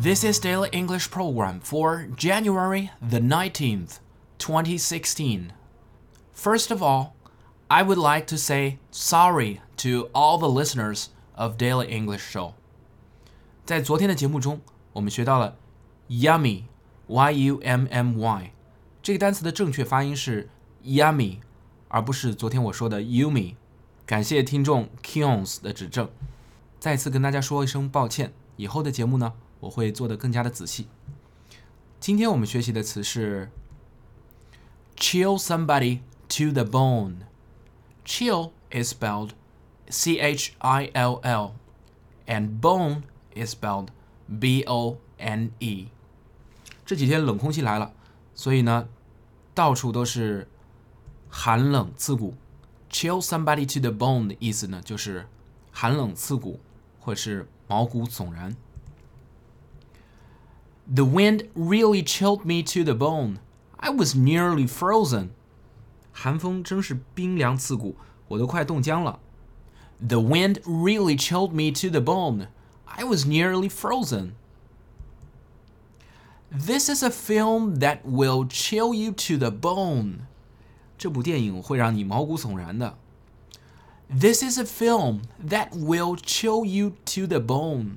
This is Daily English Program for January the 19th, 2016. First of all, I would like to say sorry to all the listeners of Daily English Show. 在昨天的节目中，我们学到了 yummy y u m m y 这个单词的正确发音是 yummy，而不是昨天我说的 yummy。感谢听众 Kions 的指正。再次跟大家说一声抱歉，以后的节目呢？ 我会做的更加的仔细。今天我们学习的词是 chill somebody to the bone。chill is spelled C H I L L and bone is spelled B O N E。这几天冷空气来了，所以呢，到处都是寒冷刺骨。chill somebody to the bone 的意思呢，就是寒冷刺骨，或是毛骨悚然。The wind really chilled me to the bone. I was nearly frozen. 寒风真是冰凉刺骨，我都快冻僵了。The wind really chilled me to the bone. I was nearly frozen. This is a film that will chill you to the bone. 这部电影会让你毛骨悚然的。This is a film that will chill you to the bone.